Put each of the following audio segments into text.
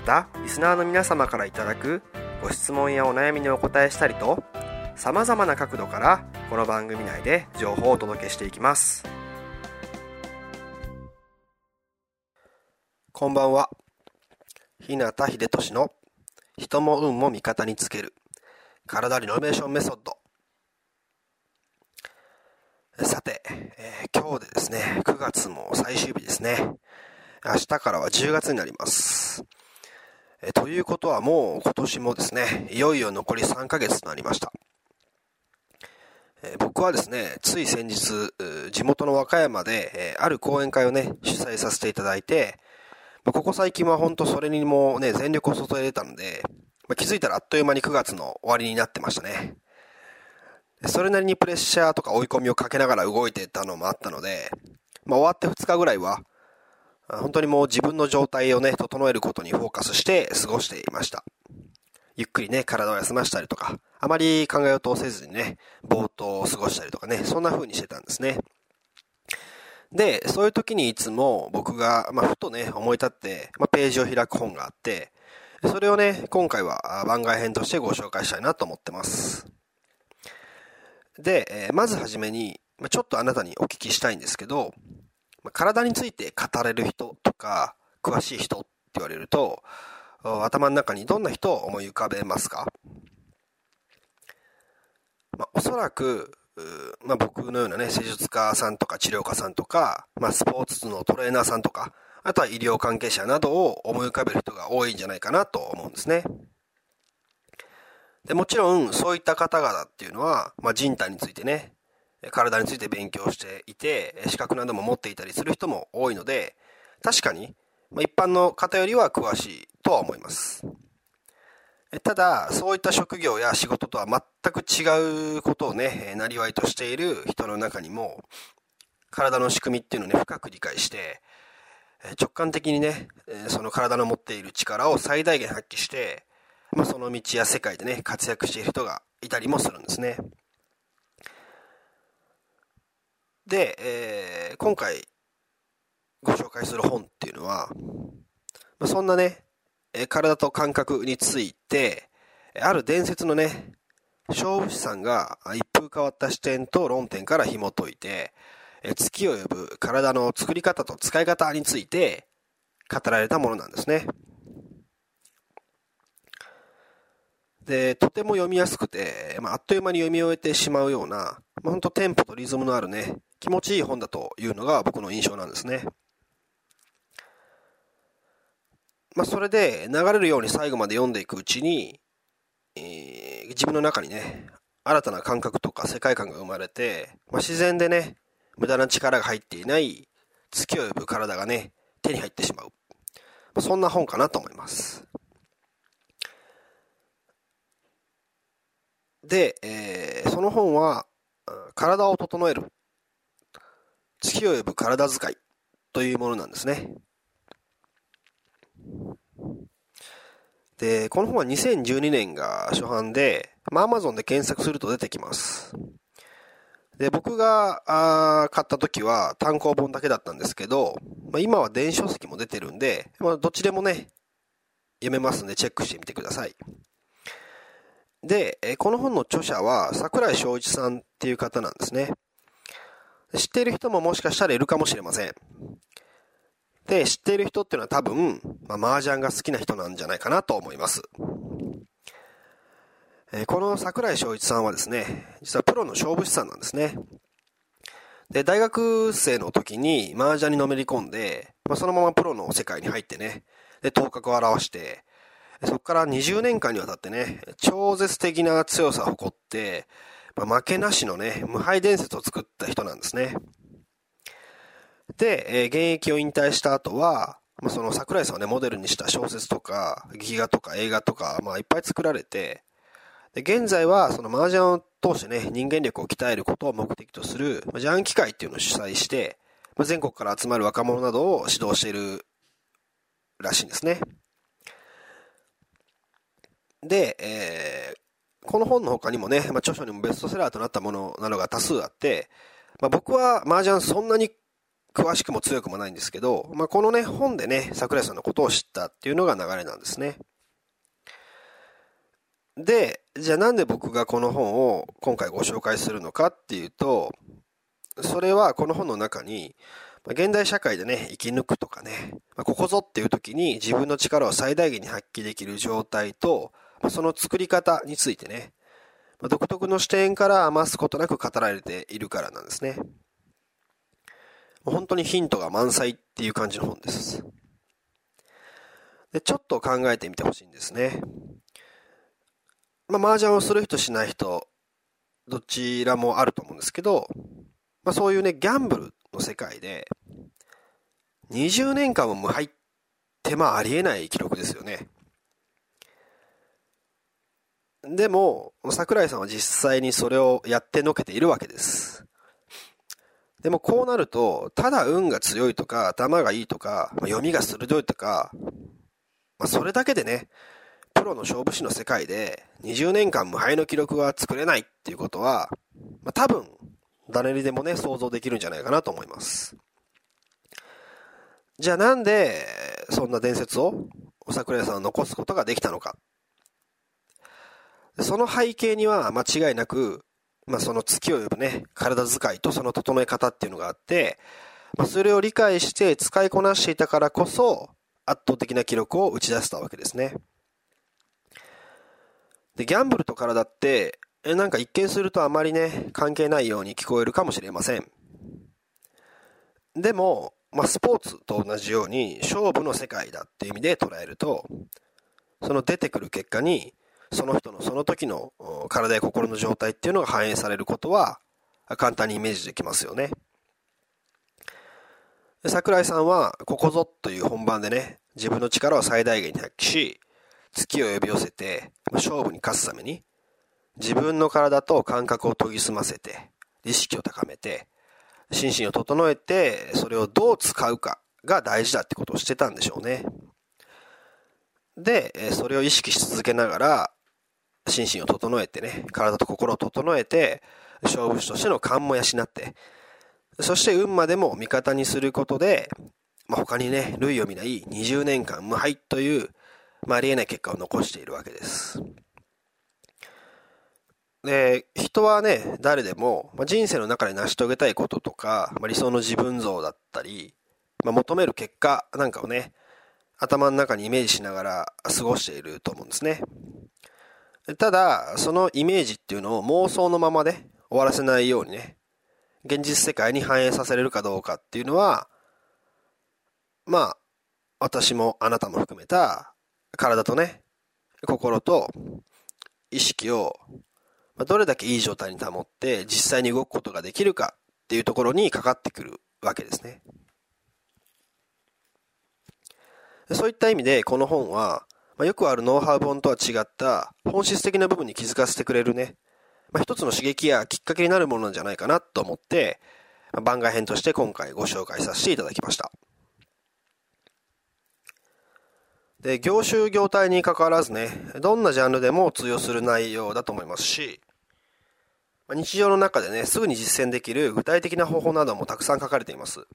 またリスナーの皆様からいただくご質問やお悩みにお答えしたりとさまざまな角度からこの番組内で情報をお届けしていきますこんばんは日向秀俊の人も運も味方につける体リノベーションメソッドさて、えー、今日でですね、9月も最終日ですね。明日からは10月になります。え、ということはもう今年もですね、いよいよ残り3ヶ月となりました。え、僕はですね、つい先日、地元の和歌山で、えある講演会をね、主催させていただいて、まあ、ここ最近は本当それにもね、全力を注いでたので、まあ、気づいたらあっという間に9月の終わりになってましたね。それなりにプレッシャーとか追い込みをかけながら動いてたのもあったので、まあ、終わって2日ぐらいは、本当にもう自分の状態をね、整えることにフォーカスして過ごしていました。ゆっくりね、体を休ましたりとか、あまり考え事をせずにね、ぼーっと過ごしたりとかね、そんな風にしてたんですね。で、そういう時にいつも僕が、まあ、ふとね、思い立って、まあ、ページを開く本があって、それをね、今回は番外編としてご紹介したいなと思ってます。で、え、まずはじめに、まちょっとあなたにお聞きしたいんですけど、ま体について語れる人とか、詳しい人って言われると、頭の中にどんな人を思い浮かべますか？まあ、おそらく、まあ、僕のようなね、施術家さんとか治療家さんとか、まあ、スポーツのトレーナーさんとか、あとは医療関係者などを思い浮かべる人が多いんじゃないかなと思うんですね。でもちろん、そういった方々っていうのは、まあ、人体についてね、体について勉強していて、資格なども持っていたりする人も多いので、確かに、一般の方よりは詳しいとは思います。ただ、そういった職業や仕事とは全く違うことをね、なりわいとしている人の中にも、体の仕組みっていうのをね、深く理解して、直感的にね、その体の持っている力を最大限発揮して、まあ、その道や世界でね、活躍している人がいたりもするんですね。で、えー、今回ご紹介する本っていうのは、まあ、そんなね、体と感覚について、ある伝説のね、勝負師さんが一風変わった視点と論点から紐解いて、月を呼ぶ体の作り方と使い方について語られたものなんですね。で、とても読みやすくて、まあ、あっという間に読み終えてしまうような、まあ、ほんとテンポとリズムのあるね、気持ちいい本だというのが僕の印象なんですね。まあ、それで流れるように最後まで読んでいくうちに、えー、自分の中にね、新たな感覚とか世界観が生まれて、まあ、自然でね、無駄な力が入っていない月を呼ぶ体がね、手に入ってしまう。まあ、そんな本かなと思います。で、えー、その本は、体を整える。月を呼ぶ体使いというものなんですね。で、この本は2012年が初版で、まあ、Amazon で検索すると出てきます。で、僕があ買った時は単行本だけだったんですけど、まあ、今は電子書籍も出てるんで、まあ、どっちでもね、読めますんでチェックしてみてください。で、この本の著者は桜井翔一さんっていう方なんですね。知っている人ももしかしたらいるかもしれません。で、知っている人っていうのは多分、まあ、麻雀が好きな人なんじゃないかなと思います。えー、この桜井翔一さんはですね、実はプロの勝負師さんなんですね。で、大学生の時に麻雀にのめり込んで、まあ、そのままプロの世界に入ってね、で、頭角を現して、そこから20年間にわたってね、超絶的な強さを誇って、まあ、負けなしのね、無敗伝説を作った人なんですね。で、えー、現役を引退した後は、まあ、その桜井さんをね、モデルにした小説とか、劇画とか映画とか、まあ、いっぱい作られて、で、現在は、その麻雀を通してね、人間力を鍛えることを目的とする、まあ、ジャン機会っていうのを主催して、まあ、全国から集まる若者などを指導しているらしいんですね。で、えー、この本の他にもね、まあ、著書にもベストセラーとなったものなどが多数あって、まあ、僕は麻雀そんなに詳しくも強くもないんですけど、まあ、このね、本でね、桜井さんのことを知ったっていうのが流れなんですね。で、じゃあなんで僕がこの本を今回ご紹介するのかっていうと、それはこの本の中に、現代社会でね、生き抜くとかね、ここぞっていう時に自分の力を最大限に発揮できる状態と、その作り方についてね、独特の視点から余すことなく語られているからなんですね。本当にヒントが満載っていう感じの本です。で、ちょっと考えてみてほしいんですね。まあ、麻雀をする人しない人、どちらもあると思うんですけど、まあ、そういうね、ギャンブルの世界で、20年間も無敗ってまあありえない記録ですよね。でも、桜井さんは実際にそれをやってのけているわけです。でもこうなると、ただ運が強いとか、頭がいいとか、まあ、読みが鋭いとか、まあ、それだけでね、プロの勝負師の世界で20年間無敗の記録が作れないっていうことは、まあ、多分、誰にでもね、想像できるんじゃないかなと思います。じゃあなんで、そんな伝説を、桜井さんは残すことができたのか。その背景には間違いなく、まあ、その月を呼ぶね、体使いとその整え方っていうのがあって、まあ、それを理解して使いこなしていたからこそ、圧倒的な記録を打ち出せたわけですね。で、ギャンブルと体って、え、なんか一見するとあまりね、関係ないように聞こえるかもしれません。でも、まあ、スポーツと同じように勝負の世界だっていう意味で捉えると、その出てくる結果に、その人のその時の体や心の状態っていうのが反映されることは簡単にイメージできますよね。桜井さんはここぞという本番でね、自分の力を最大限に発揮し、月を呼び寄せて勝負に勝つために自分の体と感覚を研ぎ澄ませて、意識を高めて、心身を整えて、それをどう使うかが大事だってことをしてたんでしょうね。で、それを意識し続けながら、心身を整えてね、体と心を整えて、勝負師としての勘も養って、そして運までも味方にすることで、まあ、他にね、類を見ない20年間無敗という、まあ、ありえない結果を残しているわけです。で、人はね、誰でも、まあ、人生の中で成し遂げたいこととか、まあ、理想の自分像だったり、まあ、求める結果なんかをね、頭の中にイメージしながら過ごしていると思うんですね。ただ、そのイメージっていうのを妄想のままで終わらせないようにね、現実世界に反映させれるかどうかっていうのは、まあ、私もあなたも含めた体とね、心と意識をどれだけいい状態に保って実際に動くことができるかっていうところにかかってくるわけですね。そういった意味でこの本はまあ、よくあるノウハウ本とは違った本質的な部分に気づかせてくれるね、まあ、一つの刺激やきっかけになるものなんじゃないかなと思って、まあ、番外編として今回ご紹介させていただきました。で、業種業態に関わらずね、どんなジャンルでも通用する内容だと思いますし、日常の中でね、すぐに実践できる具体的な方法などもたくさん書かれています。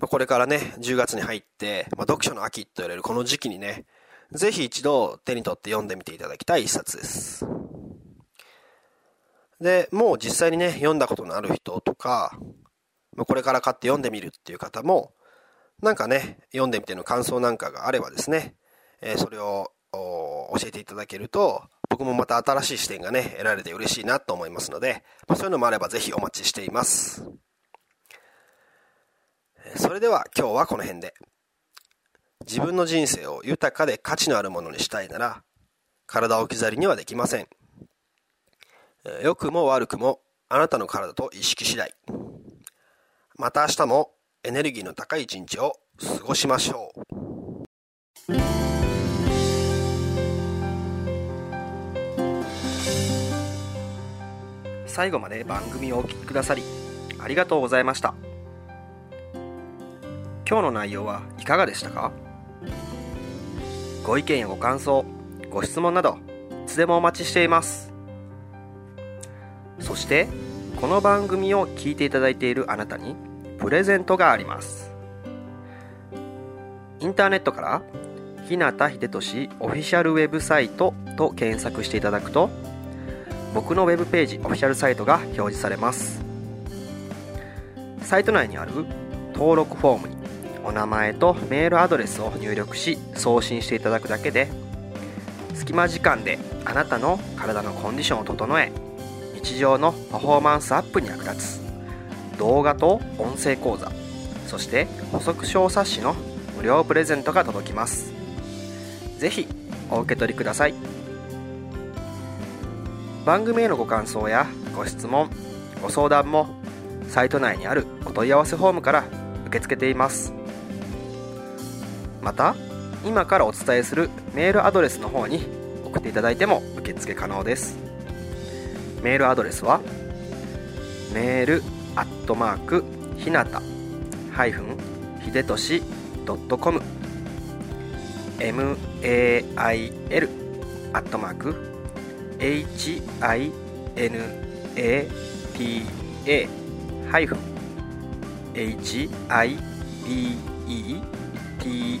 まあ、これからね、10月に入って、まあ、読書の秋と言われるこの時期にね、ぜひ一度手に取って読んでみていただきたい一冊です。で、もう実際にね、読んだことのある人とか、まこれから買って読んでみるっていう方も、なんかね、読んでみての感想なんかがあればですね、えそれを教えていただけると、僕もまた新しい視点がね、得られて嬉しいなと思いますので、まあ、そういうのもあればぜひお待ちしています。それでは今日はこの辺で。自分の人生を豊かで価値のあるものにしたいなら、体を置き去りにはできません。良くも悪くもあなたの体と意識次第。また明日もエネルギーの高い一日を過ごしましょう。最後まで番組をお聴きくださりありがとうございました今日の内容はいかがでしたか？ご意見やご感想ご質問などいつでもお待ちしています。そしてこの番組を聞いていただいているあなたにプレゼントがあります。インターネットから日向秀俊オフィシャルウェブサイトと検索していただくと僕のウェブページオフィシャルサイトが表示されます。サイト内にある登録フォームにお名前とメールアドレスを入力し送信していただくだけで隙間時間であなたの体のコンディションを整え日常のパフォーマンスアップに役立つ。動画と音声講座そして補足小冊子の無料プレゼントが届きます。是非お受け取りください。番組へのご感想やご質問ご相談もサイト内にあるお問い合わせフォームから受け付けています。また今からお伝えするメールアドレスの方に送っていただいても受付可能です。メールアドレスはメールアットマークひなたハイフンひでとしドットコム。mail アットマーク hinata ハイフン H I B E T